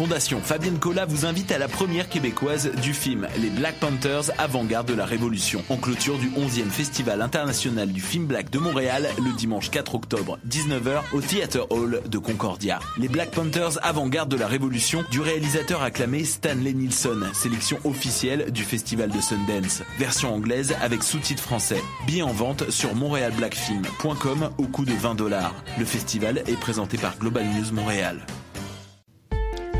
Fondation Fabienne Cola vous invite à la première québécoise du film Les Black Panthers avant-garde de la Révolution, en clôture du 11e Festival international du film black de Montréal le dimanche 4 octobre 19h au Theater Hall de Concordia. Les Black Panthers avant-garde de la Révolution du réalisateur acclamé Stanley Nilsson, sélection officielle du Festival de Sundance. Version anglaise avec sous-titres français. Billets en vente sur montrealblackfilm.com au coût de 20 dollars. Le festival est présenté par Global News Montréal.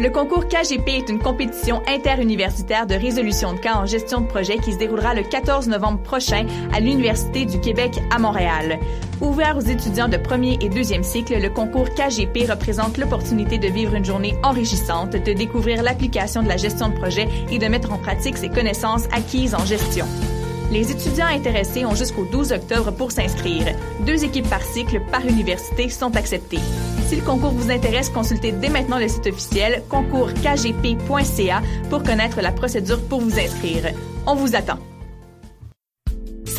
Le concours KGP est une compétition interuniversitaire de résolution de cas en gestion de projet qui se déroulera le 14 novembre prochain à l'Université du Québec à Montréal. Ouvert aux étudiants de premier et deuxième cycle, le concours KGP représente l'opportunité de vivre une journée enrichissante, de découvrir l'application de la gestion de projet et de mettre en pratique ses connaissances acquises en gestion. Les étudiants intéressés ont jusqu'au 12 octobre pour s'inscrire. Deux équipes par cycle par université sont acceptées. Si le concours vous intéresse, consultez dès maintenant le site officiel concourskgp.ca pour connaître la procédure pour vous inscrire. On vous attend.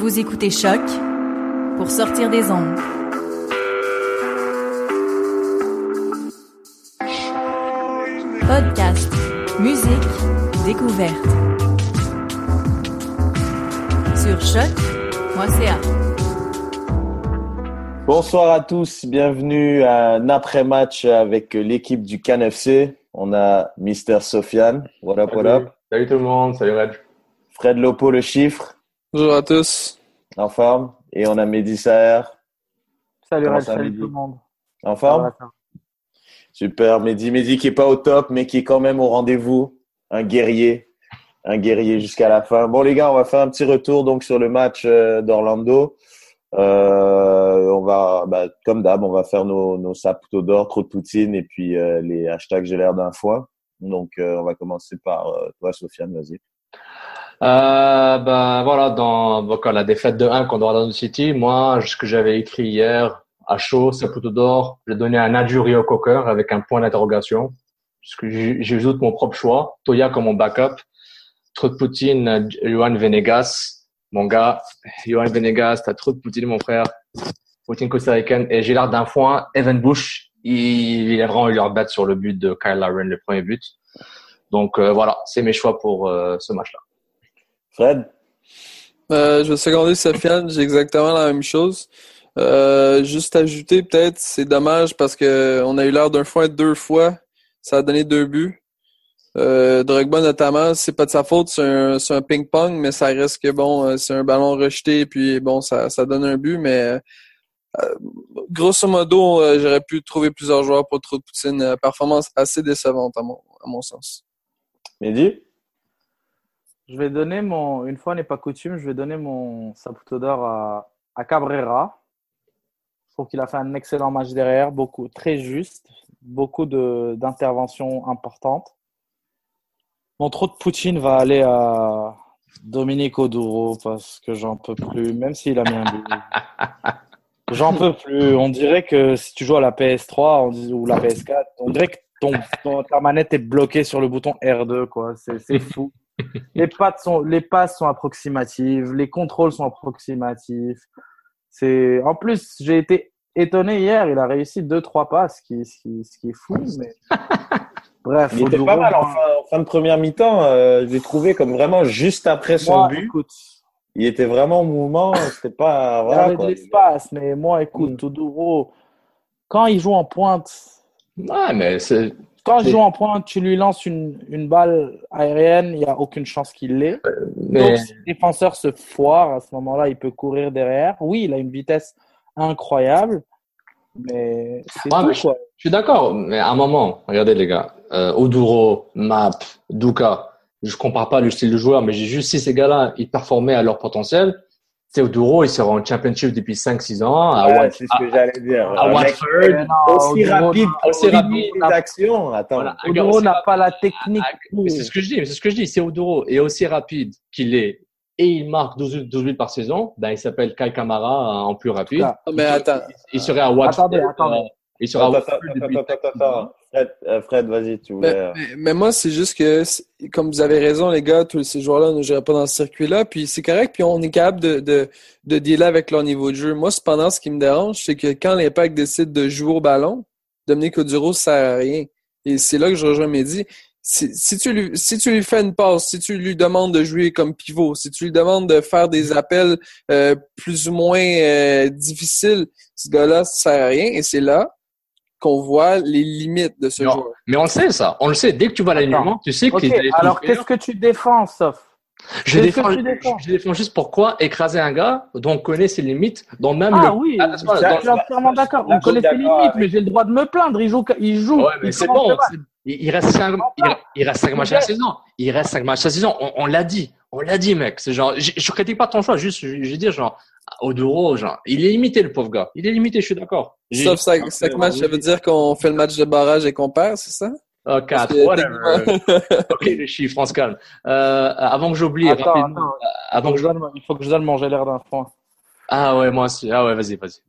Vous écoutez Choc pour sortir des ondes. Podcast, musique, découverte. Sur choc.ca. Bonsoir à tous, bienvenue à un après-match avec l'équipe du CanFC. On a Mister Sofiane. What up, what up? Salut tout le monde, salut Red. Fred Lopo, le chiffre. Bonjour à tous. En forme. Et on a Mehdi Saher. Salut ça, salut tout le monde. En forme? Super. Mehdi, Mehdi qui est pas au top, mais qui est quand même au rendez-vous. Un guerrier. Un guerrier jusqu'à la fin. Bon, les gars, on va faire un petit retour donc sur le match euh, d'Orlando. Euh, on va, bah, comme d'hab, on va faire nos, nos saputo d'or, trop de poutine et puis euh, les hashtags j'ai l'air d'un foin. Donc, euh, on va commencer par euh, toi, Sofiane, vas-y. Euh, ben voilà, dans donc, la défaite de 1 contre Orlando City, moi, ce que j'avais écrit hier à chaud, Saputo d'or, j'ai donné un adjury au cocker avec un point d'interrogation. Parce que j'ai- j'ajoute mon propre choix. Toya comme mon backup. Trop Poutine, Johan Venegas. Mon gars, Johan Venegas, t'as trop de Poutine, mon frère. Poutine costaricaine. Et l'air d'un foin. Evan Bush, il, il est vraiment eu leur bête sur le but de Kyle Laren, le premier but. Donc euh, voilà, c'est mes choix pour euh, ce match-là. Fred? Euh, je vais seconder Sofiane, j'ai exactement la même chose. Euh, juste ajouter, peut-être, c'est dommage parce que on a eu l'air d'un foin deux fois. Ça a donné deux buts. Euh, Drogba, notamment, c'est pas de sa faute, c'est un, c'est un ping-pong, mais ça reste que bon, euh, c'est un ballon rejeté, puis bon, ça, ça donne un but, mais euh, grosso modo, euh, j'aurais pu trouver plusieurs joueurs pour trop de Poutine. Euh, performance assez décevante, à mon, à mon sens. Mehdi? Je vais donner mon, une fois n'est pas coutume, je vais donner mon Saputo d'or à, à Cabrera. Je trouve qu'il a fait un excellent match derrière, beaucoup, très juste, beaucoup d'interventions importantes. Mon trop de Poutine va aller à Dominique Oduro parce que j'en peux plus, même s'il a mis un but. J'en peux plus. On dirait que si tu joues à la PS3 on dit- ou la PS4, on dirait que ton, ton- ta manette est bloquée sur le bouton R2, quoi. C'est fou. Les pattes sont, les passes sont approximatives, les contrôles sont approximatifs. C'est, en plus, j'ai été étonné hier, il a réussi deux, trois passes, ce qui, ce qui, ce qui est fou, mais bref. Il était pas mal en fin, en fin de première mi-temps. Euh, je l'ai trouvé comme vraiment juste après son moi, but. écoute, Il était vraiment en mouvement. C'était pas. il Voilà, avait quoi. de l'espace, mais moi, écoute, Mm. Oduro, quand il joue en pointe, Ouais, mais c'est quand C'est- joue en pointe, tu lui lances une, une balle aérienne, il n'y a aucune chance qu'il l'ait. mais Donc, si le défenseur se foire, à ce moment-là, il peut courir derrière. Oui, il a une vitesse incroyable, mais c'est Ouais, je- quoi. Je suis d'accord, mais à un moment, regardez les gars, euh, Oduro, Map, Duka, je compare pas le style de joueur, mais j'ai juste si ces gars-là, ils performaient à leur potentiel, Théodoro, il sera en championship depuis 5-6 ans. À, Ouais, Wat- c'est ce que j'allais dire. à mec Watford. Euh, aussi Oduro- rapide, aussi Oduro rapide n'a- les actions. Attends. Voilà, Oduro n'a pas la technique. Ah, c'est ce que je dis, mais c'est ce que je dis. Théodoro est aussi rapide qu'il est et il marque 12, 12 buts par saison. Ben, il s'appelle Kai Kamara euh, en plus rapide. Ah, Mais attends, Il serait à Watford. Attendez, attendez. Euh, il sera à Attends, Watford attends, depuis attends, attends, 5-6 ans. attends. Fred, euh, Fred, vas-y, tu Mais, voulais. mais- mais moi, c'est juste que, comme vous avez raison, les gars, tous ces joueurs-là ne joueraient pas dans ce circuit-là. Puis c'est correct, puis on est capable de, de, de dealer avec leur niveau de jeu. Moi, cependant, ce qui me dérange, c'est que quand l'Impact décide de jouer au ballon, Dominique Oduro, ça sert à rien. Et c'est là que je rejoins Mehdi. Si, si, tu lui, si tu lui fais une passe, si tu lui demandes de jouer comme pivot, si tu lui demandes de faire des appels euh, plus ou moins euh, difficiles, ce gars-là, ça sert à rien. Et c'est là qu'on voit les limites de ce Non. joueur. Mais on le sait, ça. On le sait. Dès que tu vois l'alignement, tu sais Ok, qu'il est alors qu'est-ce que tu défends, Sof? Je défends, que tu défends? je défends juste pourquoi écraser un gars dont on connaît ses limites, dont même Ah le. oui, Ah, je suis entièrement d'accord. On connaît ses limites, mais j'ai le droit de me plaindre. Il joue, il joue. Ouais, mais il c'est bon. Il reste cinq, il, il reste cinq matchs à la saison. Il reste cinq matchs à la saison. On, on l'a dit. On l'a dit, mec. C'est genre, je, je critique pas ton choix. Juste, je, je veux dire, genre, Oduro, genre, il est limité, le pauvre gars. Il est limité, je suis d'accord. Sauf cinq, cinq matchs, ça veut dire qu'on fait le match de barrage et qu'on perd, c'est ça? Oh, quatre, que whatever. ok, les chiffres, on se calme. Euh, avant que j'oublie rapidement, attends. avant que je... il faut que je donne mon j'ai l'air d'un foin. Ah ouais, moi aussi. Ah ouais, vas-y, vas-y.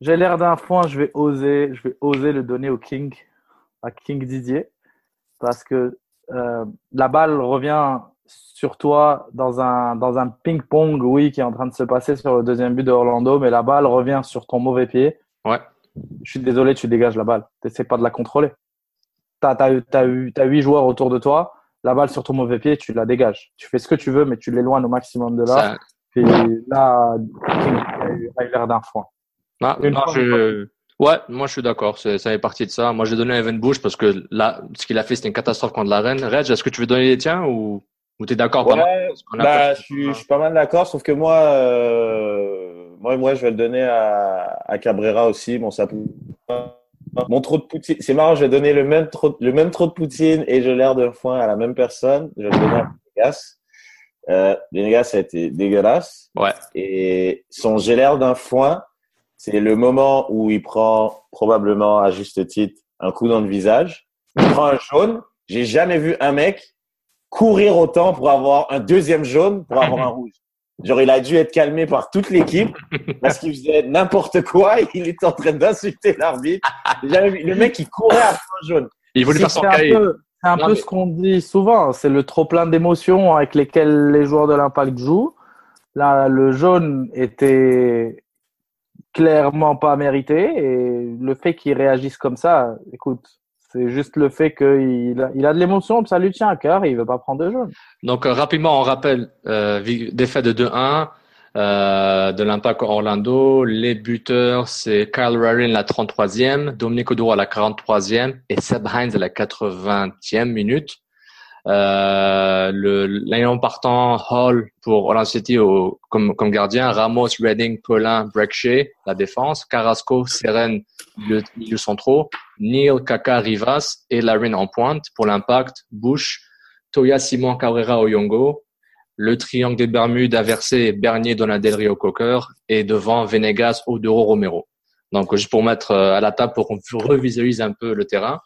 J'ai l'air d'un foin, je vais oser, je vais oser le donner au King, à King Didier, parce que euh, la balle revient sur toi dans un dans un ping-pong, oui, qui est en train de se passer sur le deuxième but de Orlando, mais la balle revient sur ton mauvais pied. Ouais. Je suis désolé, tu dégages la balle. T'essaies pas de la contrôler. T'as as, eu t'as huit joueurs autour de toi, la balle sur ton mauvais pied, tu la dégages. Tu fais ce que tu veux, mais tu l'éloignes au maximum de là. Ça- Puis là, King a eu l'air d'un foin. Ah, Une non, fois, je... Ouais, moi je suis d'accord, c'est- ça fait partie de ça. Moi j'ai donné à Evan Bush parce que là, ce qu'il a fait c'était une catastrophe contre la Reine. Reg, est-ce que tu veux donner les tiens ou, ou t'es d'accord pas mal Ouais, bah, je suis, je suis pas mal d'accord, sauf que moi, euh, moi, moi, je vais le donner à, à Cabrera aussi. Bon, ça, mon trop de Poutine, c'est marrant, je vais donner le même trop, le même trop de Poutine et je l'air d'un foin à la même personne. Je vais le donner à Venegas. Euh, Venegas, a été dégueulasse. Ouais. Et son j'ai l'air d'un foin, c'est le moment où il prend probablement à juste titre un coup dans le visage. Il prend un jaune. J'ai jamais vu un mec courir autant pour avoir un deuxième jaune pour avoir un rouge. Genre, il a dû être calmé par toute l'équipe parce qu'il faisait n'importe quoi. Il était en train d'insulter l'arbitre. Le mec, il courait après un jaune. Il voulait faire son c'est un peu, c'est un Non, peu mais- ce qu'on dit souvent, c'est le trop plein d'émotions avec lesquelles les joueurs de l'Impact jouent. Là, le jaune était clairement pas mérité et le fait qu'il réagisse comme ça, écoute, c'est juste le fait qu'il a, il a de l'émotion, ça lui tient à cœur et il veut pas prendre de jaune. Donc euh, rapidement, on rappelle euh, défaite de 2-1 euh, de l'Impact Orlando. Les buteurs, c'est Kyle Rarin la 33e, Dominique Oduro à la 43e et Seb Hines à la 80e minute. Euh, le partant Hall pour Orlando City au, comme, gardien, Ramos, Redding, Paulin, Breckshea, la défense, Carrasco, Seren, le milieu centraux, Neil, Kaka, Rivas et Larin en pointe pour l'impact, Bush, Toya, Simon, Cabrera, Oyongo, le triangle des Bermudes inversé, Bernier, Donadel, Rio Cocker et devant Venegas, Odoro, Romero. Donc juste pour mettre euh, à la table pour qu'on revisualise un peu le terrain.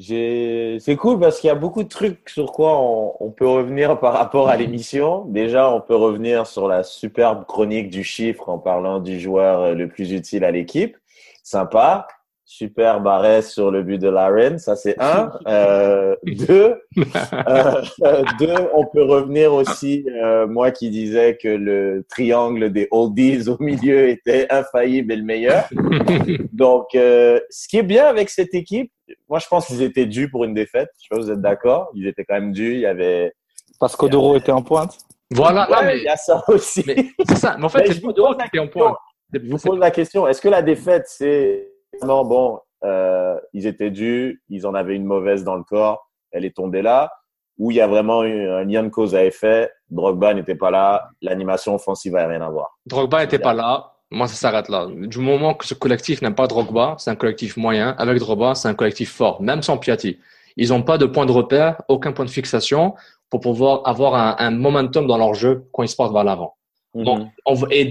C'est cool parce qu'il y a beaucoup de trucs sur quoi on, on peut revenir par rapport à l'émission. Déjà, on peut revenir sur la superbe chronique du chiffre en parlant du joueur le plus utile à l'équipe. Sympa. Super arrêt sur le but de Laren, ça c'est un. Euh, deux, euh, euh, deux, on peut revenir aussi, euh, moi qui disais que le triangle des oldies au milieu était infaillible et le meilleur. Donc, euh, ce qui est bien avec cette équipe, moi, je pense qu'ils étaient dus pour une défaite. Je sais pas si vous êtes d'accord. Ils étaient quand même dus. Il y avait. Parce qu'Odoro était en pointe. Voilà, non, Ouais, mais il y a ça aussi. Mais c'est ça. Mais en fait, Mais c'est Odoro qui était en question. point. Je vous pose la question. Est-ce que la défaite, c'est non bon, euh, ils étaient dus, ils en avaient une mauvaise dans le corps, elle est tombée là, ou il y a vraiment eu un lien de cause à effet. Drogba n'était pas là, l'animation offensive n'a rien à voir. Drogba n'était pas là. Moi, ça s'arrête là. Du moment que ce collectif n'a pas Drogba, c'est un collectif moyen. Avec Drogba, c'est un collectif fort, même sans Piatti. Ils n'ont pas de point de repère, aucun point de fixation pour pouvoir avoir un, un momentum dans leur jeu quand ils se portent vers l'avant. Donc, Mhm. on et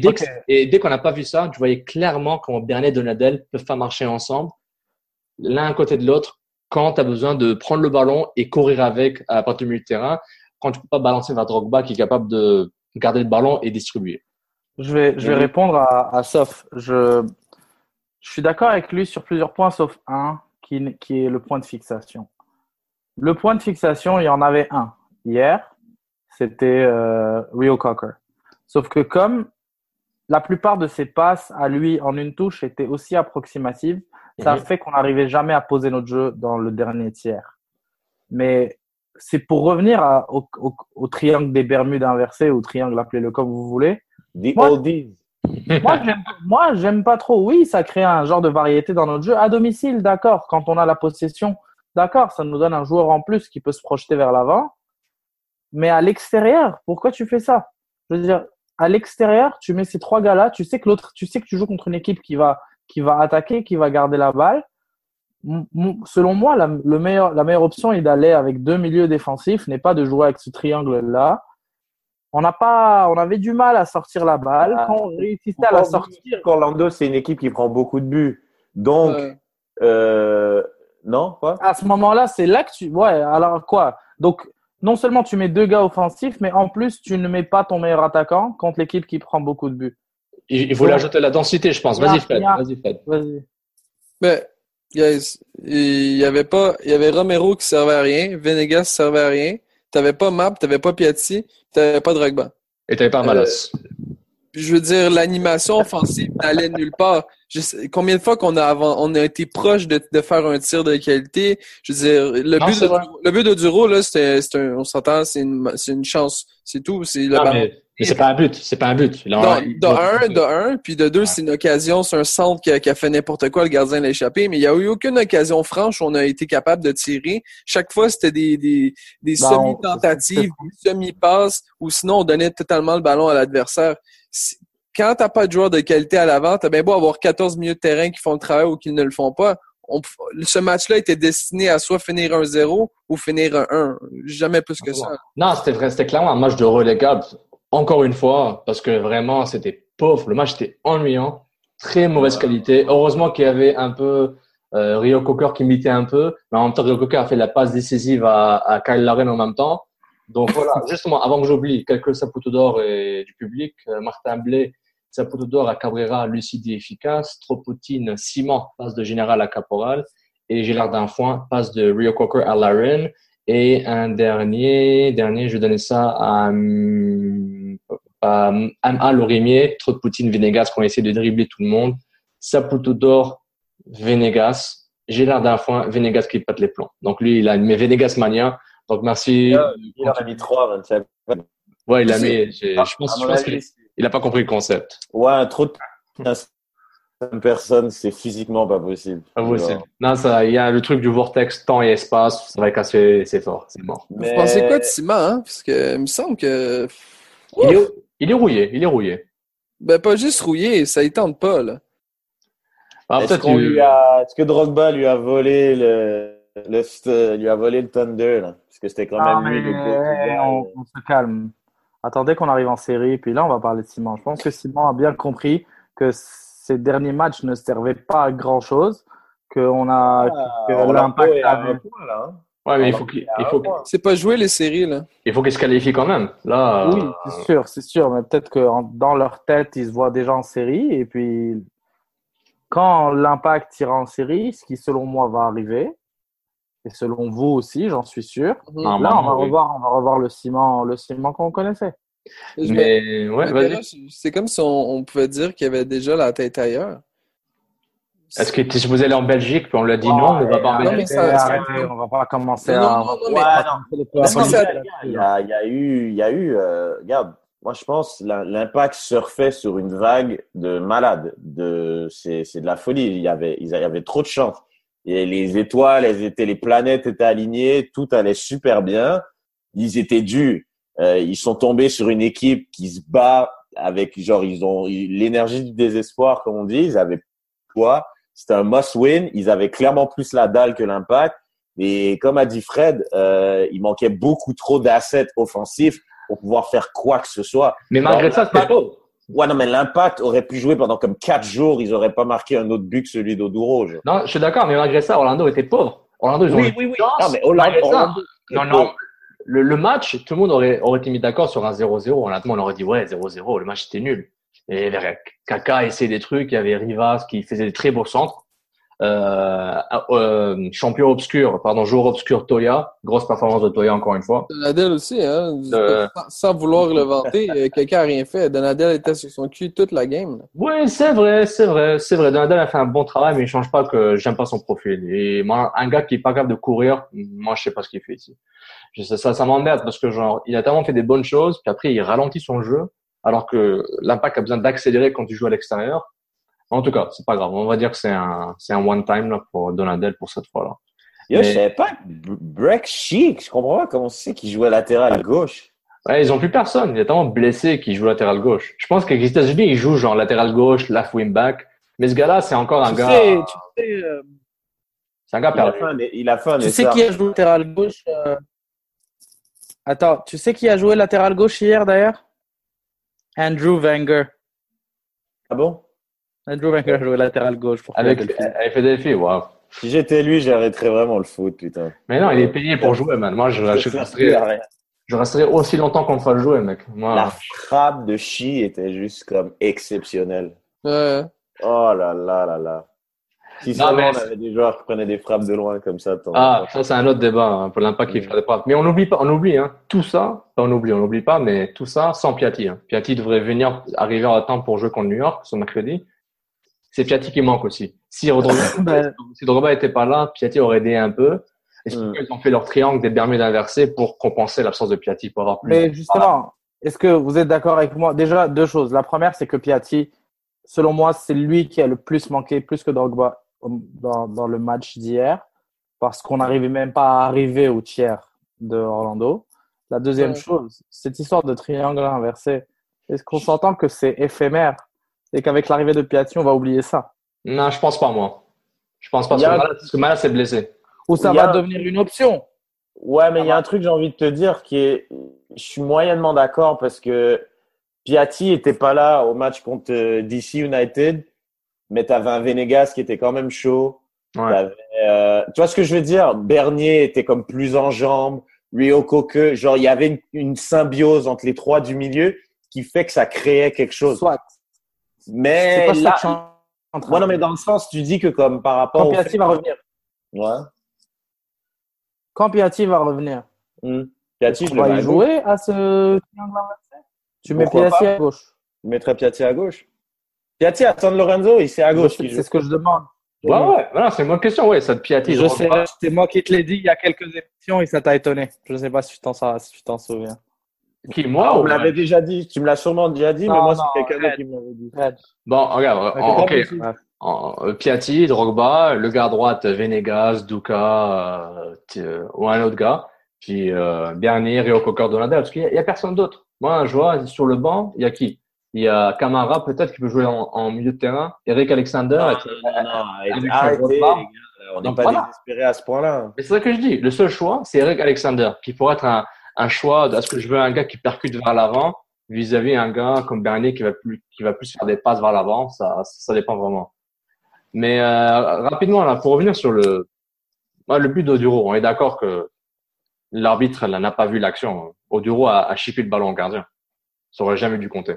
dès qu'on n'a pas vu ça, tu voyais clairement comment Bernet et Donadel peuvent pas marcher ensemble, l'un à côté de l'autre, quand tu as besoin de prendre le ballon et courir avec à partir du milieu de terrain, quand tu peux pas balancer vers Drogba qui est capable de garder le ballon et distribuer. Je vais, je vais répondre à, à Sof. Je, je suis d'accord avec lui sur plusieurs points, sauf un qui, qui est le point de fixation. Le point de fixation, il y en avait un hier, c'était euh, Rio Cocker. Sauf que comme la plupart de ses passes à lui en une touche étaient aussi approximatives, ça a fait qu'on n'arrivait jamais à poser notre jeu dans le dernier tiers. Mais c'est pour revenir à- au, au- au triangle des Bermudes inversé, au triangle, appelez-le comme vous voulez. The Moi- oldies. Moi, j'aime, pas trop. Oui, ça crée un genre de variété dans notre jeu. À domicile, d'accord. Quand on a la possession, d'accord, ça nous donne un joueur en plus qui peut se projeter vers l'avant. Mais à l'extérieur, pourquoi tu fais ça? Je veux dire, à l'extérieur, tu mets ces trois gars-là. Tu sais que l'autre, tu sais que tu joues contre une équipe qui va, qui va attaquer, qui va garder la balle. Selon moi, la, le meilleur, la meilleure option est d'aller avec deux milieux défensifs, n'est pas de jouer avec ce triangle-là. On n'a pas, on avait du mal à sortir la balle. Ah. Quand on réussissait à la Faut pas sortir, qu'Orlando, c'est une équipe qui prend beaucoup de buts. Donc, Ouais. euh, non, quoi? À ce moment-là, c'est là que tu. Ouais, alors quoi? Donc, non seulement tu mets deux gars offensifs, mais en plus, tu ne mets pas ton meilleur attaquant contre l'équipe qui prend beaucoup de buts. Il, il voulait ajouter la densité, je pense. Vas-y, Fred. Vas-y, Fred. Vas-y. Ben, guys, il y avait pas, il y avait Romero qui servait à rien, Venegas servait à rien. T'avais pas Map, t'avais pas Piatti, t'avais pas Drogba. Et t'avais pas Malos. Puis je veux dire, l'animation offensive n'allait nulle part. Je sais- combien de fois qu'on a avant, on a été proche de, de faire un tir de qualité? Je veux dire, le Non, but de, vrai. le but de Duro, là, c'était, on s'entend, c'est une, c'est une chance. C'est tout. C'est le Non, ballon. mais, mais c'est pas un but. C'est pas un but. Là, on- De, de un, de un, puis de deux, c'est une occasion, c'est un centre qui a, qui a fait n'importe quoi, le gardien l'a échappé, mais il n'y a eu aucune occasion franche où on a été capable de tirer. Chaque fois, c'était des, des, des Ben, on- semi-tentatives, des semi-passes, ou sinon on donnait totalement le ballon à l'adversaire. Quand t'as pas de joueur de qualité à l'avant, t'as bien beau avoir 14 milieux de terrain qui font le travail ou qui ne le font pas. On, ce match-là était destiné à soit finir un 0 ou finir un 1. Jamais plus que ça. Non, c'était vrai, c'était clairement un match de relégable. Encore une fois, parce que vraiment, c'était pauvre. Le match était ennuyant, très mauvaise qualité. Heureusement qu'il y avait un peu euh, Rio Cocker qui imitait un peu, mais en même temps, Rio Cocker a fait la passe décisive à, à Kyle Laren en même temps. Donc voilà, justement, avant que j'oublie, quelques Saputo d'or et du public, euh, Martin Blais, Saputo d'or à Cabrera, lucide et efficace, Tropotine, Simon, passe de général à caporal, et Gélard d'Enfoin, passe de Rio Cocker à Laren. Et un dernier, dernier, je vais donner ça à, à M.A. Lorimier, trop de Poutine, Venegas qui ont essayé de dribbler tout le monde. Saputo d'or, Venegas, Gélard d'Enfoin, Venegas qui pète les plombs. Donc lui, il a mis Venegas mania. Donc merci. Il en a mis 3, 27. Ouais, il a mis, je, pense, À je qu'il il a pas compris le concept. Ouais, trop de personnes, c'est physiquement pas possible. Pas possible. Non, ça, il y a le truc du vortex, temps et espace. Ça va casser, c'est fort, c'est mort. Mais- Vous pensez quoi de Simon, hein? Parce que il me semble que Il est, il est rouillé, il est rouillé. ben pas juste rouillé, ça y tente pas là. Ah, Est-ce que- lui a, est-ce que Drogba lui a volé le, le lui a volé le Thunder, là? Parce que c'était quand Ah, même lui le mais on, on se calme. Attendez qu'on arrive en série, puis là, on va parler de Simon. Je pense que Simon a bien compris que ces derniers matchs ne servaient pas à grand-chose, qu'on a que Ah, l'impact est à avait- un point, là, hein. Ouais, mais il faut qu'il, il faut, qu'il- C'est pas jouer les séries là. il faut qu'il se qualifie quand même. Là, Oui, euh, c'est sûr, c'est sûr, mais peut-être que dans leur tête, ils se voient déjà en série, et puis quand l'impact ira en série, ce qui selon moi va arriver, et selon vous aussi, j'en suis sûr, non, là, on va revoir, on va revoir le ciment, le ciment qu'on connaissait. Je me- Mais, ouais, mais vas-y. là, C'est comme si on, on pouvait dire qu'il y avait déjà la tête ailleurs. Est-ce que tu supposé aller en Belgique, puis on lui a dit non, on ne va pas en Belgique? ça- ça- arrêtez, on va pas commencer Non, à. non, non, mais- Parce que ça- là-dessus. Il y a, il y a eu, il y a eu, euh, regarde, moi je pense l'im- l'impact surfait sur une vague de malades, de c'est c'est de la folie. Il y avait, il y avait trop de chance. Et les étoiles, elles étaient, les planètes étaient alignées, tout allait super bien. Ils étaient dus. Euh, ils sont tombés sur une équipe qui se bat avec genre ils ont l'énergie du désespoir comme on dit. Ils avaient quoi? C'était un must-win. Ils avaient clairement plus la dalle que l'impact. Et comme a dit Fred, euh, il manquait beaucoup trop d'assets offensifs pour pouvoir faire quoi que ce soit. Mais malgré Alors, ça, c'était l'impact- pauvre. Ouais, non, mais l'impact aurait pu jouer pendant comme quatre jours, ils auraient pas marqué un autre but que celui d'Oduro. Non, je suis d'accord, mais malgré ça, Orlando était pauvre. Orlando, ils ont Oui, eu oui, oui. Non, mais. Orlando, Non, non. Le, le match, tout le monde aurait, aurait été mis d'accord sur un 0-0. Honnêtement, on aurait dit, ouais, 0-0, le match était nul. Et Kaka essayait des trucs, il y avait Rivas qui faisait des très beaux centres. Euh, euh, champion obscur, pardon, joueur obscur Toya. Grosse performance de Toya encore une fois. Donadel aussi, hein. Sans, sans vouloir le vanter, euh, quelqu'un a rien fait. Donadel était sur son cul toute la game. Oui, c'est vrai, c'est vrai, c'est vrai. Donadel a fait un bon travail, mais il change pas que j'aime pas son profil. Et moi, un gars qui est pas capable de courir, moi, je sais pas ce qu'il fait ici. Je sais, ça, ça m'emmerde parce que genre, il a tellement fait des bonnes choses, puis après, il ralentit son jeu, alors que l'impact a besoin d'accélérer quand il joue à l'extérieur. En tout cas, c'est pas grave. On va dire que c'est un, c'est un one time là pour Donadel pour cette fois-là. Yo, Mais- je savais pas que Breck Chic, je comprends pas comment c'est qu'il jouait latéral gauche. Ouais, ils ont plus personne. Il est tellement blessé qu'il joue latéral gauche. Je pense qu'avec les États-Unis, il joue genre latéral gauche, left wing back. Mais ce gars-là, c'est encore un Tu gars, sais, tu sais, euh, c'est un gars Il a perdu. il a fait un tu sais qui a joué latéral gauche euh, Attends, tu sais qui a joué latéral gauche hier d'ailleurs? Andrew Wenger. Ah bon? Andrew Wenger a joué latéral gauche pour Avec, Philadelphie. avec Philadelphie, waouh. Si j'étais lui, j'arrêterais vraiment le foot, putain. Mais non, il est payé pour jouer, man. Moi, je, je, resterai, je resterai aussi longtemps qu'on me fasse jouer, mec. Moi, La frappe de Chi était juste comme exceptionnelle. Ouais. Oh là là là là. Si Non, seulement mais on avait des joueurs qui prenaient des frappes de loin comme ça. ah, ça, c'est un autre débat, hein, pour l'impact qui fait des frappes. Mais on n'oublie pas, on oublie, hein. Tout ça, on oublie, on n'oublie pas, mais tout ça sans Piatti, hein. Piatti devrait venir, arriver en temps pour jouer contre New York, ce mercredi. C'est Piatti qui manque aussi. Si Ben, si Drogba était pas là, Piatti aurait aidé un peu. Et c'est Mm. pourquoi ils ont fait leur triangle des Bermudes inversés pour compenser l'absence de Piatti, pour avoir plus. Mais justement, est-ce que vous êtes d'accord avec moi? Déjà, deux choses. La première, c'est que Piatti, selon moi, c'est lui qui a le plus manqué, plus que Drogba dans, dans le match d'hier, parce qu'on n'arrivait même pas à arriver au tiers de Orlando. La deuxième Ouais. chose, cette histoire de triangle inversé, est-ce qu'on s'entend que c'est éphémère? Et qu'avec l'arrivée de Piatti, on va oublier ça Non, je pense pas, moi. Je pense pas, a- que Malas- parce que Malas s'est blessé. Ou ça va a- devenir une option Ouais, mais il y a un truc que j'ai envie de te dire qui est, je suis moyennement d'accord parce que Piatti était pas là au match contre euh, DC United, mais t'avais un Venegas qui était quand même chaud. Ouais. Euh, tu vois ce que je veux dire? Bernier était comme plus en jambes, Rio Coque, genre il y avait une, une symbiose entre les trois du milieu qui fait que ça créait quelque chose. Soit. Mais pas ça là, que je suis en train ouais, de non, mais dans le sens, tu dis que comme par rapport Piatti fait- va revenir. Ouais. Quand Piatti va revenir, Hmm. Piatti, on je le va mets jouer à ce Tu mets Pourquoi Piatti pas à gauche. Je mettrais Piatti à gauche. Piatti à San Lorenzo, il c'est à gauche. C'est ce que je demande. Ouais, ouais, voilà, c'est une bonne question, ouais, ça de Piatti. Je sais, c'est moi qui te l'ai dit il y a quelques émissions et ça t'a étonné. Je ne sais pas si tu t'en si tu t'en souviens. Qui, moi, on ou- me l'avait déjà dit. Tu me l'as sûrement déjà dit, mais moi, c'est quelqu'un qui me l'avait dit. Bon, regarde, en- ok. Ouais. En- euh, Piatti, Drogba, le gars à droite, Venegas, Duca, euh, euh, ou un autre gars. Puis euh, Bernier, Rio Cocker, Donadel, parce qu'il y, a- il y a personne d'autre. Moi, je vois sur le banc, il y a qui? Il y a Camara, peut-être, qui peut jouer en, en milieu de terrain. Eric Alexander. Non, et- non, avec arrêtez. On n'est pas voilà. désespérés à ce point-là. Mais c'est ça que je dis. Le seul choix, c'est Eric Alexander, qui pourrait être un, un choix. de- Est-ce que je veux un gars qui percute vers l'avant vis-à-vis un gars comme Bernier qui va plus, qui va plus faire des passes vers l'avant? Ça, ça dépend vraiment. Mais euh, rapidement, là, pour revenir sur le, ouais, le but d'Oduro, on est d'accord que l'arbitre n'a pas vu l'action. Oduro a, a chippé le ballon au gardien. Ça aurait jamais dû compter.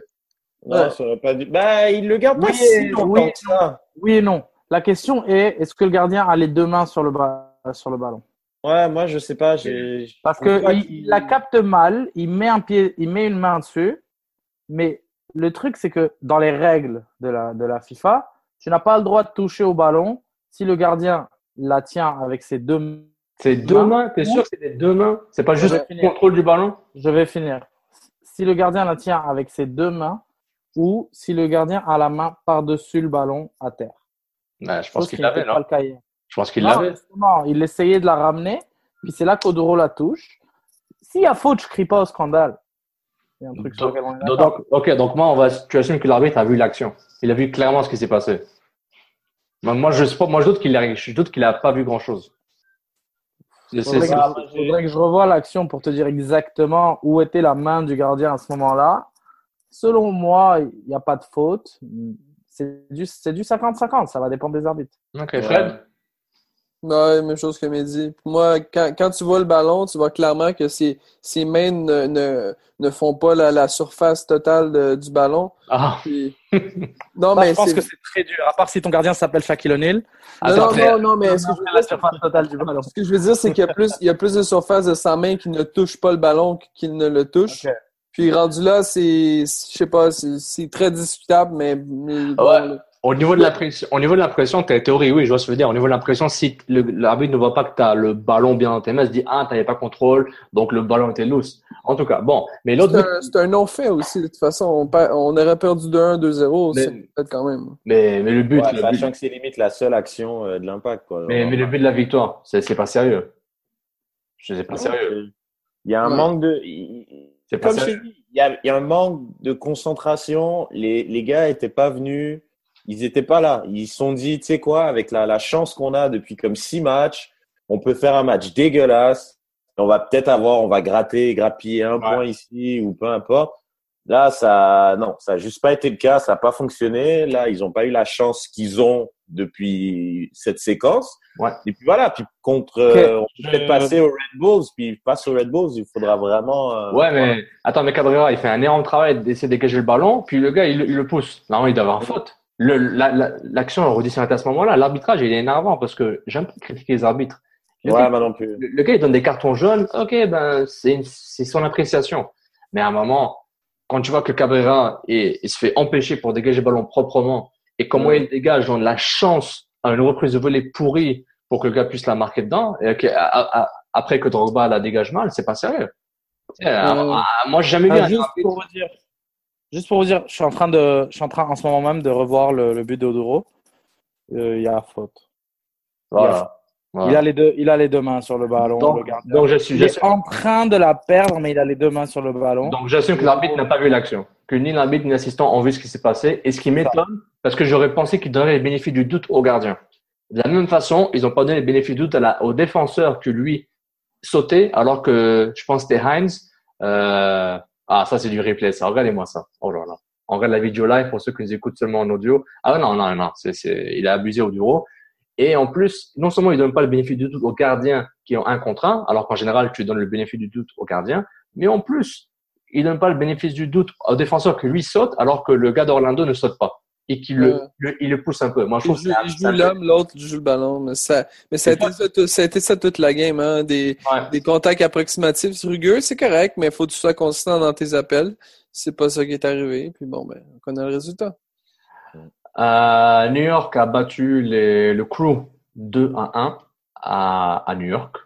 Non, Ouais. ça aurait pas dû. Bah, il le garde pas Oui, si longtemps oui, que ça. Oui et non. La question est est-ce que le gardien a les deux mains sur le, ba- sur le ballon? Ouais, moi, je sais pas. j'ai- Parce qu'il- il la capte mal, il met un pied, il met une main dessus, mais le truc c'est que dans les règles de la, de la FIFA, tu n'as pas le droit de toucher au ballon si le gardien la tient avec ses deux mains. C'est deux Main. mains, t'es sûr que c'est des deux mains? C'est pas juste le contrôle du ballon? Je vais finir. Si le gardien la tient avec ses deux mains ou si le gardien a la main par-dessus le ballon à terre. Ouais, Je pense qu'il qui l'avait, pas non? le cas hier. Je pense qu'il l'avait. il essayait de la ramener, puis c'est là qu'Odoro la touche. S'il y a faute, je crie pas au scandale. Il y a un truc sur Donc, lequel on donc, ok, donc moi, on va, tu assumes que l'arbitre a vu l'action. Il a vu clairement ce qui s'est passé. Moi, moi, je moi, doute qu'il a, je doute qu'il a pas vu grand chose. C'est- Faudrait, que, faudrait que je revoie l'action pour te dire exactement où était la main du gardien à ce moment-là. Selon moi, il n'y a pas de faute. C'est du, c'est du 50-50, ça va dépendre des arbitres. Ok, Fred? Ouais, même chose que Mehdi. Pour moi, quand, quand tu vois le ballon, tu vois clairement que ses, ses mains ne, ne, ne font pas la, la surface totale de- du ballon. Ah, Puis- Non, Moi, mais je pense que c'est très dur, à part si ton gardien s'appelle Shaquille O'Neal. Non, non, non, non, mais ce que je veux la dire, c'est- surface totale du ballon. ce que je veux dire, c'est qu'il y a plus, il y a plus de surface de sa main qui ne touche pas le ballon qu'il ne le touche. Puis rendu là, c'est, je sais pas, c'est c'est très discutable, mais mais Ouais. Au niveau de l'impression, au niveau de l'impression, ta théorie, oui, je vois ce que tu veux dire. Au niveau de l'impression, si le- l'arbitre ne voit pas que tu as le ballon bien dans tes mains, il se dit, ah, t'avais pas contrôle, donc le ballon était loose. En tout cas, bon. Mais l'autre C'est but, un, c'est un non-fait aussi. De toute façon, on, on aurait perdu 2-1, 2-0. Mais- C'est peut-être quand même. mais, mais le but, Ouais, le sachant but- que c'est limite la seule action euh, de l'impact. quoi. mais, mais le but de la victoire, c'est, c'est pas sérieux. C'est pas sérieux. Il y a un Ouais. manque de. C'est pas Comme je sérieux. il y a, il y a un manque de concentration. Les, les gars étaient pas venus. Ils étaient pas là. Ils se sont dit, tu sais quoi, avec la, la chance qu'on a depuis comme six matchs, on peut faire un match dégueulasse. On va peut-être avoir, on va gratter, grappiller un Ouais. point ici ou peu importe. Là, ça, non, ça n'a juste pas été le cas. Ça n'a pas fonctionné. Là, ils n'ont pas eu la chance qu'ils ont depuis cette séquence. Ouais. Et puis voilà. Puis contre, euh, on peut peut-être Je- passer aux Red Bulls. Puis face aux Red Bulls, il faudra vraiment. euh, Ouais, mais attends, mais Cabrera, il fait un énorme travail d'essayer de dégager le ballon, puis le gars, il, il le pousse. Non, il doit avoir faute. Le, la, la- l'action à ce moment-là, l'arbitrage, il est énervant parce que j'aime pas critiquer les arbitres. Le, Ouais, gars, moi non plus. le, le gars, il donne des cartons jaunes. Ok, ben, c'est, son appréciation. Mais à un moment, quand tu vois que Cabrera, il, il se fait empêcher pour dégager le ballon proprement, et comment Ouais. il dégage, on la chance à une reprise de volée pourrie pour que le gars puisse la marquer dedans, et à- à- après que Drogba la dégage mal, c'est pas sérieux. À- à- moi, j'ai jamais vu Ah, un juste arbitre- pour vous dire, juste pour vous dire, je suis en train de, je suis en train en ce moment même de revoir le, le but d'Odoro. Euh, Il y a faute. Voilà. Voilà. Il a les deux, il a les deux mains sur le ballon. Donc, je suis, il est j'assume- en train de la perdre, mais il a les deux mains sur le ballon. donc j'assume que l'arbitre n'a pas vu l'action. Que ni l'arbitre ni l'assistant ont vu ce qui s'est passé. Et ce qui m'étonne, parce que j'aurais pensé qu'ils donneraient les bénéfices du doute au gardien. De la même façon, ils n'ont pas donné les bénéfices du doute à la, au défenseur que lui sautait, alors que je pense que c'était Heinz. Euh, ah, ça, c'est du replay, ça. Regardez-moi ça. Oh là là. On regarde la vidéo live pour ceux qui nous écoutent seulement en audio. Ah non, non, non. C'est, c'est, il a abusé au bureau. Et en plus, non seulement il donne pas le bénéfice du doute aux gardiens qui ont un contre un, alors qu'en général, tu donnes le bénéfice du doute aux gardiens, mais en plus, il donne pas le bénéfice du doute au défenseur que lui saute, alors que le gars d'Orlando ne saute pas et qu'il le, Ouais. le- il le pousse un peu. Moi, je Il trouve joue, que c'est un- il joue l'homme, l'autre joue le ballon. Mais ça, mais ça a, été ça, tout- ça a été ça toute la game. Hein? Des, Ouais. des contacts approximatifs rugueux, c'est correct, mais il faut que tu sois consistant dans tes appels. C'est pas ça qui est arrivé. Puis bon, ben, on connaît le résultat. Euh, New York a battu les, le Crew 2 à 1 à, à New York.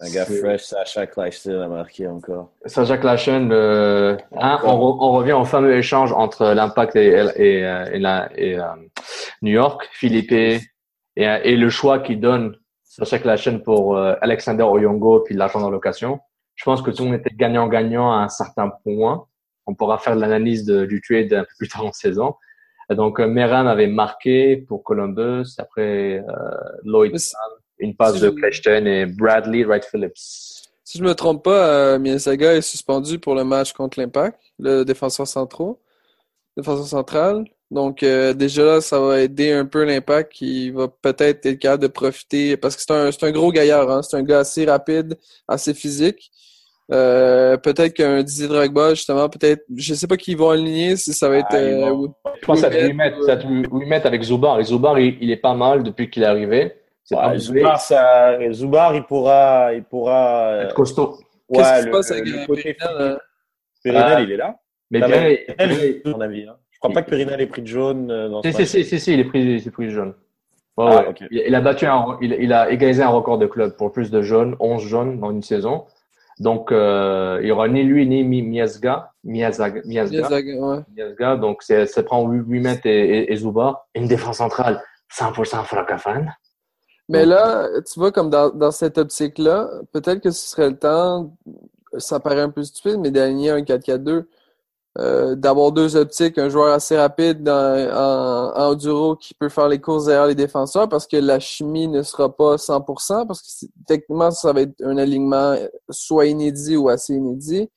Un gars fresh, Sacha Kleistel a marqué encore. Sacha Klassen, euh, hein, on, re- on revient au fameux échange entre l'Impact et, et, euh, et, la, et euh, New York, Philippe et, et le choix qu'il donne Sacha Klassen pour euh, Alexander Oyongo puis l'argent dans location. Je pense que tout le monde était gagnant-gagnant à un certain point. On pourra faire l'analyse de- du trade un peu plus tard en saison. Et donc, euh, Meram avait marqué pour Columbus. Après, euh, Lloyd, une passe si de Kleshton et Bradley Wright Phillips. Si je me trompe pas, euh, Miyazaga est suspendu pour le match contre l'Impact, le défenseur central. Défenseur central. Donc euh, déjà là, ça va aider un peu l'Impact qui va peut-être être capable de profiter parce que c'est un, c'est un gros gaillard, hein. C'est un gars assez rapide, assez physique. Euh, peut-être qu'un Didier Drogba, justement, peut-être, je sais pas qui ils vont aligner, si ça va être Ah, euh, Je pense que ça Ouimet, lui mettre, ça lui mettre avec Zubar. Et Zubar, il, il est pas mal depuis qu'il est arrivé. Zubar, ça, Zubar, il pourra, il pourra. euh, être costaud. Qu'est-ce ouais, qui se le- passe avec le côté Ah. il est là. Mais bien, il- mon avis. hein. Je crois pas que Périnel ait pris de jaune euh, dans si, si, si, si, si, il est pris, il est pris jaune. Ouais, Ah, ouais. ok. il, a battu un, il, il a égalisé un record de club pour plus de jaunes, 11 jaunes dans une saison. Donc, euh, il y aura ni lui ni Mi- Miazga, Miyazaga, Miazga, Miyazaga, ouais. Miazga. Donc, c'est, ça prend 8 mètres et, et, et Zubar. Et une défense centrale, 100% francophone. Mais là, tu vois, comme dans, dans cette optique-là, peut-être que ce serait le temps, ça paraît un peu stupide, mais d'aligner un 4-4-2. euh, d'avoir deux optiques, un joueur assez rapide dans, en, en enduro qui peut faire les courses derrière les défenseurs parce que la chimie ne sera pas 100% parce que techniquement, ça va être un alignement soit inédit ou assez inédit.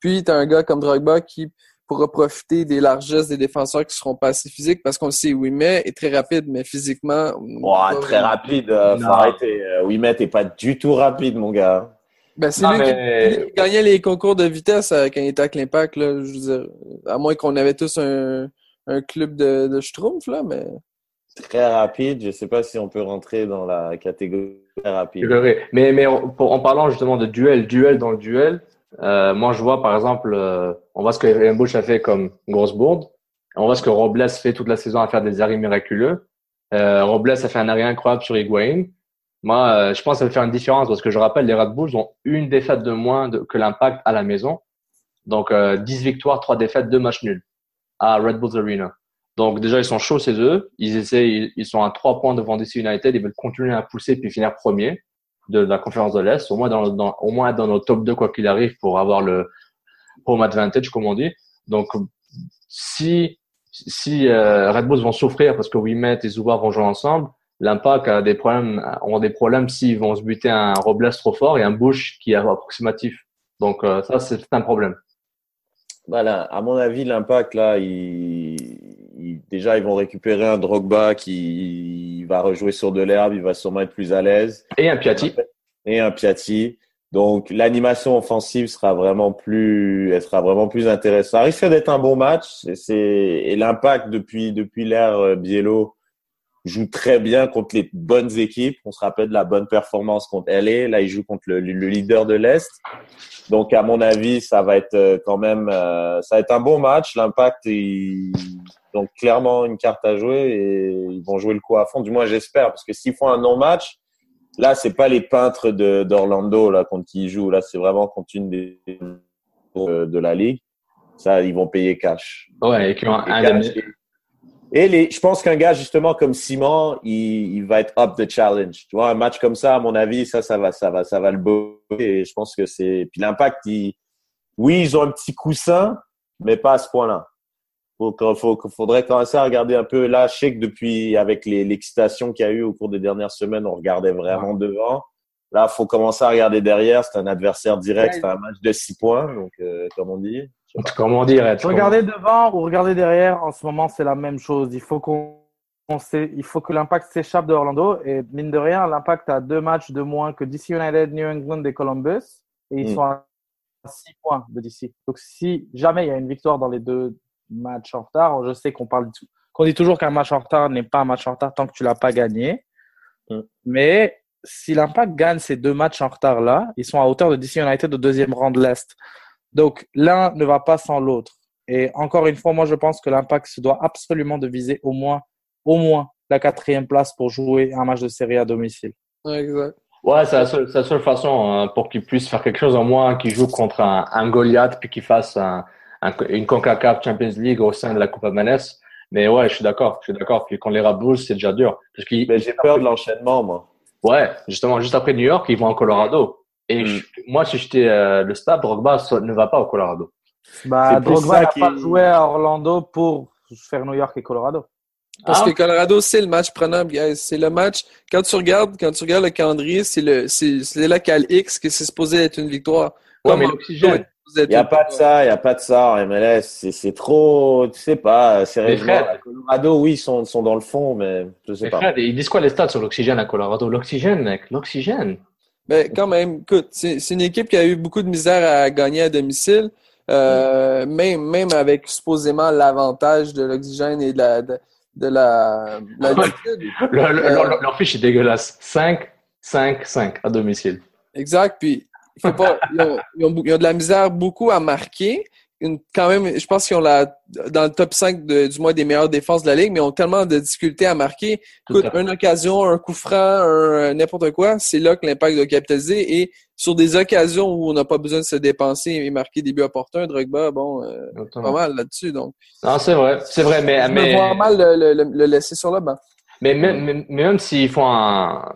Puis, tu as un gars comme Drogba qui pourra profiter des largesses des défenseurs qui seront pas assez physiques parce qu'on le sait, Wimet est très rapide, mais physiquement... Ouais, très rapide. Euh, faut arrêter. Euh, Wimet est pas du tout rapide, mon gars. Ben, c'est lui qui gagnait les concours de vitesse euh, quand il était avec l'Impact. Là, je veux dire, à moins qu'on avait tous un, un club de, de Schtroumpf, là, mais... Très rapide. Je sais pas si on peut rentrer dans la catégorie très rapide. Mais, mais en, en parlant justement de duel, duel dans le duel, euh, moi je vois par exemple, euh, on voit ce que Ryan Bush a fait comme grosse bourde. On voit ce que Robles fait toute la saison à faire des arrêts miraculeux. Euh, Robles a fait un arrêt incroyable sur Higuain. Moi, euh, je pense que ça va faire une différence parce que je rappelle, les Red Bulls ont une défaite de moins que l'Impact à la maison. Donc, euh, 10 victoires, 3 défaites, 2 matchs nuls à Red Bulls Arena. Donc, déjà, ils sont chauds, c'est eux. Ils essaient, ils sont à 3 points devant DC United. Ils veulent continuer à pousser puis finir premier de la conférence de l'Est, au moins dans, dans, au moins dans nos top 2 quoi qu'il arrive pour avoir le home advantage, comme on dit. Donc, si, si euh, Red Bulls vont souffrir parce que Wimet et Zuba vont jouer ensemble, L'Impact a des problèmes, ont des problèmes s'ils vont se buter un Robles trop fort et un Bush qui est approximatif. Donc euh, ça, c'est un problème. Voilà, à mon avis, l'Impact là, il, il, déjà ils vont récupérer un Drogba qui il va rejouer sur de l'herbe, il va sûrement être plus à l'aise. Et un Piatti. Et un Piatti. Donc l'animation offensive sera vraiment plus, elle sera vraiment plus intéressante. Ça risque d'être un bon match. C'est et l'Impact depuis depuis l'ère euh, Biello joue très bien contre les bonnes équipes. On se rappelle de la bonne performance contre LA. Là, il joue contre le, le leader de l'Est. Donc, à mon avis, ça va être euh, quand même, euh, ça va être un bon match. L'impact, donc clairement une carte à jouer et ils vont jouer le coup à fond. Du moins, j'espère, parce que s'ils font un non-match, là, c'est pas les peintres d'Orlando là contre qui ils jouent. Là, c'est vraiment contre une des de la ligue. Ça, ils vont payer cash. Ouais, et un, et les, je pense qu'un gars, justement, comme Simon, il, il, va être up the challenge. Tu vois, un match comme ça, à mon avis, ça, ça va, ça va, ça va le beau. Et je pense que c'est, puis l'impact, il... oui, ils ont un petit coussin, mais pas à ce point-là. Faut, faut, faudrait commencer à regarder un peu. Là, je sais que depuis, avec l'excitation qu'il y a eu au cours des dernières semaines, on regardait vraiment devant. Là, faut commencer à regarder derrière. C'est un adversaire direct. C'est un match de six points, donc euh, comme on dit. Comment dire Regardez devant ou regardez derrière, en ce moment, c'est la même chose. Il faut qu'on il faut que l'impact s'échappe de Orlando. Et mine de rien, l'impact a deux matchs de moins que DC United, New England et Columbus. Et ils mm. sont à six points de DC. Donc, si jamais il y a une victoire dans les deux matchs en retard, je sais qu'on parle qu'on dit toujours qu'un match en retard n'est pas un match en retard tant que tu l'as pas gagné. Mm. Mais si l'impact gagne ces deux matchs en retard là, ils sont à hauteur de DC United au deuxième rang de l'Est. Donc, l'un ne va pas sans l'autre. Et encore une fois, moi, je pense que l'Impact se doit absolument de viser au moins, au moins la quatrième place pour jouer un match de série à domicile. Ouais, exact. Ouais, c'est la, seule, la seule façon hein, pour qu'il puisse faire quelque chose, au moins qu'il joue contre un, un Goliath puis qu'il fasse un, un, une CONCACAF Champions League au sein de la Coupe Manès. Mais ouais, je suis d'accord, je suis d'accord. Puis quand les Bulls, c'est déjà dur. Parce Mais j'ai peur de l'enchaînement, moi. Ouais, justement, juste après New York, ils vont en Colorado. Et mm. moi, si j'étais euh, le staff, Drogba ne va pas au Colorado. Bah, Drogba n'a pas joué à Orlando pour faire New York et Colorado. Parce ah, que Colorado, c'est le match prenant, C'est le match. Quand tu regardes, quand tu regardes le calendrier, c'est le, c'est, local X que c'est supposé être une victoire. Ouais, mais l'oxygène. Il n'y a pas de ça, il n'y a pas de ça en MLS. C'est trop, tu sais pas, sérieusement. Colorado, oui, ils sont, sont dans le fond, mais je sais pas. Fred, ils disent quoi les stats sur l'oxygène à Colorado? L'oxygène, mec, l'oxygène. Ben, quand même, écoute, c'est une équipe qui a eu beaucoup de misère à gagner à domicile, euh, même, même avec supposément l'avantage de l'oxygène et de la, de, la, leur, leur, fiche est dégueulasse. 5, 5, 5 à domicile. Exact. Puis, faut pas, ils, ont, ils, ont, ils, ont, de la misère beaucoup à marquer, quand même, je pense qu'ils ont la, dans le top 5 de, du moins des meilleures défenses de la ligue, mais ils ont tellement de difficultés à marquer. Écoute, une occasion, un coup franc, un, n'importe quoi, c'est là que l'impact doit capitaliser. Et sur des occasions où on n'a pas besoin de se dépenser et marquer des buts opportuns, Drogba, bon, euh, pas mal là-dessus. Donc. Non, c'est vrai, c'est vrai, mais. Je mais... me vois mal le, le, le, laisser sur le banc. Mais même, mais même s'ils font un,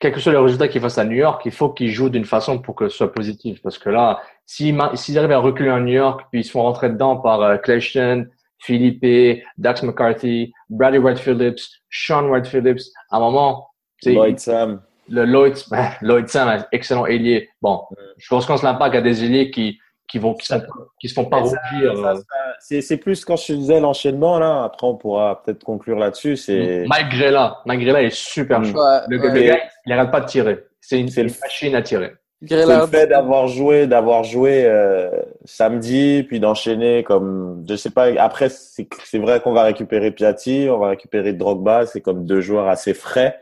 quel que soit le résultat qu'ils fassent à New York, il faut qu'ils jouent d'une façon pour que ce soit positif. Parce que là, s'ils arrivent à reculer à New York, puis ils se font rentrer dedans par euh, Clayton, Philippe, Dax McCarthy, Bradley White Phillips, Sean White Phillips, à un moment, Lloyd Sam. le Lloyd, Lloyd Sam, un excellent ailier. Bon, je pense qu'on se l'impact à des ailiers qui, qui vont, qui, sont- qui se font pas rougir. euh, C'est c'est plus quand je disais l'enchaînement, là. Après, on pourra peut-être conclure là-dessus. C'est Mike Grella, Mike Grella est super Mm. chaud. Ouais, Le, ouais. le gars, il arrête pas de tirer. C'est une, C'est le- une machine à tirer. c'est le fait d'avoir joué, d'avoir joué euh, samedi, puis d'enchaîner comme, je sais pas. Après, c'est c'est vrai qu'on va récupérer Piatti, on va récupérer Drogba. C'est comme deux joueurs assez frais.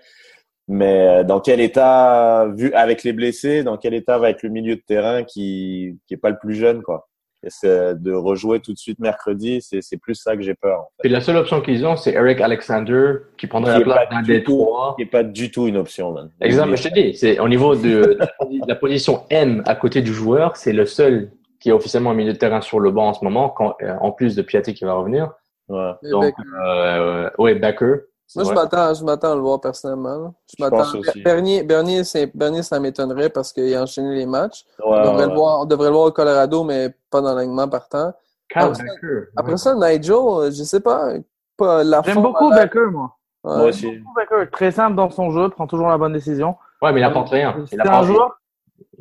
Mais euh, dans quel état, vu avec les blessés, dans quel état va être le milieu de terrain qui qui est pas le plus jeune, quoi? Et c'est de rejouer tout de suite mercredi, c'est c'est plus ça que j'ai peur. En fait. Puis la seule option qu'ils ont, c'est Eric Alexander qui prendrait Qui la place d'un du des tout- trois. Qui est pas du tout une option, man. Exemple, je te dis, c'est au niveau de, de la position M à côté du joueur, c'est le seul qui est officiellement un milieu de terrain sur le banc en ce moment, quand, euh, en plus de Piatti qui va revenir. Ouais. Et Donc, Becker. euh, ouais, Becker. Moi, je m'attends, je m'attends à le voir personnellement. là. Je Je m'attends. pense aussi. Bernier, Bernier, c'est- Bernier, ça m'étonnerait parce qu'il a enchaîné les matchs. Ouais, on, devrait ouais. Le voir, on devrait le voir au Colorado, mais pas dans l'alignement partant. Après ça- Becker. Après ça, Nigel, je sais pas, pas la J'aime beaucoup la- Becker, moi. Ouais. Moi aussi. Beaucoup Becker, très simple dans son jeu, prend toujours la bonne décision. Ouais, mais il apporte rien. C'est Il un joueur.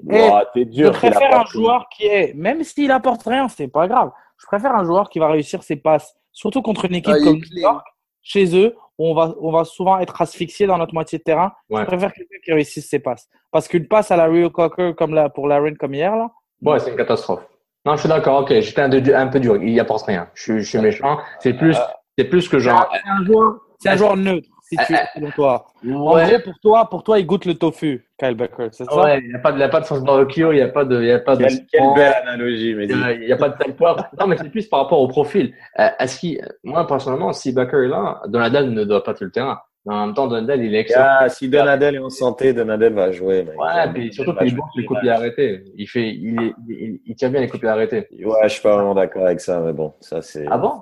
Et t'es je dur préfère un joueur qui est, même s'il apporte rien, c'est pas grave. Je préfère un joueur qui va réussir ses passes, surtout contre une équipe Ah, comme New. York, chez eux, on va, on va souvent être asphyxié dans notre moitié de terrain. Ouais. Je préfère quelqu'un qui réussisse ses passes. Parce qu'une passe à la Rio Cocker comme là, pour Laren comme hier, là, Ouais, c'est une catastrophe. Non, je suis d'accord. Ok, j'étais un, peu dur. Il apporte rien. Je, je suis méchant. C'est plus, c'est plus que genre. c'est un joueur, un joueur neutre, si tu, selon toi. En gros, pour toi, pour toi, il goûte le tofu, Kyle Becker, c'est ça? Ouais, il n'y a pas de, il y a pas de sauce barbecue, il n'y a pas de, il y a pas de. Quelle, quelle belle analogie, mais Il n'y a, il y a pas de tel poivre. Non, mais c'est plus par rapport au profil. Euh, est-ce qu'il, moi, personnellement, si Baker est là, Donadel ne doit pas tout le terrain. Mais en même temps, Donadel, il est excellent. Ah, si Donadel est en santé, Donadel va jouer. mec. Ouais, puis surtout qu'il les pieds arrêtés. Il fait, il, est, il, il tire bien les coups pieds arrêtés. Ouais, je suis pas vraiment d'accord avec ça, mais bon, ça c'est. Ah bon?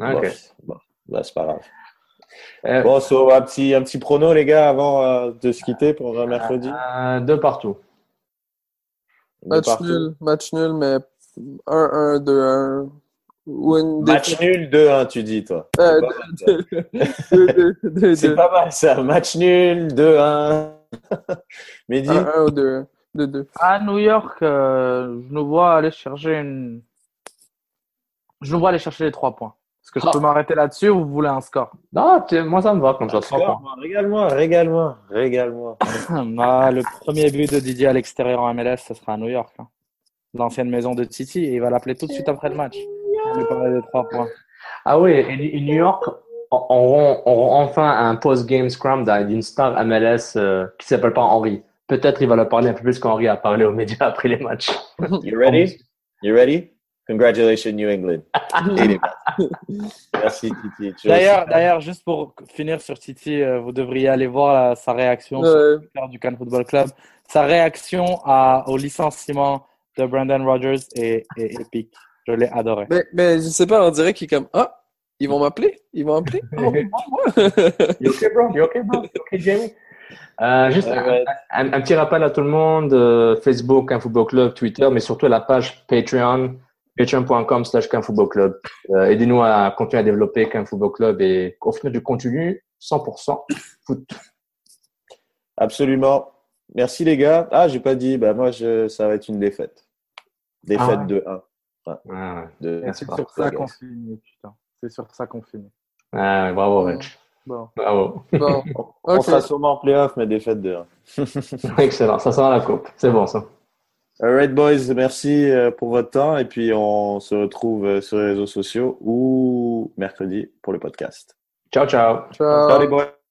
Ah, Ok. Bon, bah, c'est pas grave. Euh, Bon, so, un petit, un petit prono, les gars, avant euh, de se quitter pour un mercredi. euh, deux partout. De Match partout. nul, match nul, mais 1-1, 2-1. Ou une Match nul 2-1, tu dis, toi. Euh, C'est pas mal, ça. 2-2. C'est pas mal ça. Match nul 2-1. Mehdi 1-1 ou 2-1. 2-2. À New York, euh, je nous vois aller chercher une. Je nous vois aller chercher les trois points. Est-ce que je Ah. peux m'arrêter là-dessus ou vous voulez un score? Non, moi, ça me va comme ça, trois points. Régale-moi, régale-moi, régale-moi. Ah, Le premier but de Didier à l'extérieur en MLS, ce sera à New York. hein. L'ancienne maison de Titi, et il va l'appeler tout de suite après le match. On lui parler des trois points. Ah oui, et, New York auront, auront enfin un post-game scrum d'un- d'une star MLS euh, qui s'appelle pas Henry. Peut-être il va leur parler un peu plus qu'Henry a parlé aux médias après les matchs. You ready? You ready? Congratulations, New England. Merci, Titi. D'ailleurs, d'ailleurs, juste pour finir sur Titi, euh, vous devriez aller voir la- sa réaction sur Ouais. le Twitter du Cannes Football Club. Sa réaction à, au licenciement de Brandon Rogers est, est épique. Je l'ai adoré. Mais, mais je sais pas, on dirait qu'il est comme Ah, ils vont m'appeler? Ils vont m'appeler? Oh, moi, You okay, bro? You okay, bro? You okay, Jamie? Euh, juste un, Ouais. un- un petit rappel à tout le monde, euh, Facebook, un football club, Twitter, mais surtout la page Patreon, patreon.com slash football club. Euh, aidez-nous à continuer à développer qu'un football club et offrir du contenu 100% foot. Absolument. Merci, les gars. Ah, j'ai pas dit. Bah, moi, je, ça va être une défaite. Défaite Ah ouais. de 1. Ah. C'est sur ça qu'on finit, putain. C'est sur ça qu'on finit. ah, bravo, Rich. Bon. Bravo. Bon, On ok. sera sûrement en playoff, mais défaite de 1. Excellent. Ça sera la coupe. C'est bon, ça. Alright, boys. Merci euh, pour votre temps. Et puis, on se retrouve euh, sur les réseaux sociaux ou mercredi pour le podcast. Ciao, ciao. Ciao. Ciao, les boys.